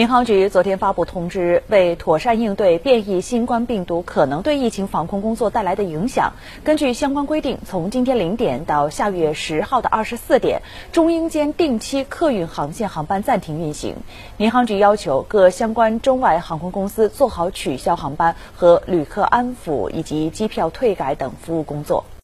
民航局昨天发布通知为妥善应对变异新冠病毒可能对疫情防控工作带来的影响根据相关规定从今天零点到下月十号的二十四点中英间定期客运航线航班暂停运行。民航局要求各相关中外航空公司做好取消航班和旅客安抚以及机票退改等服务工作。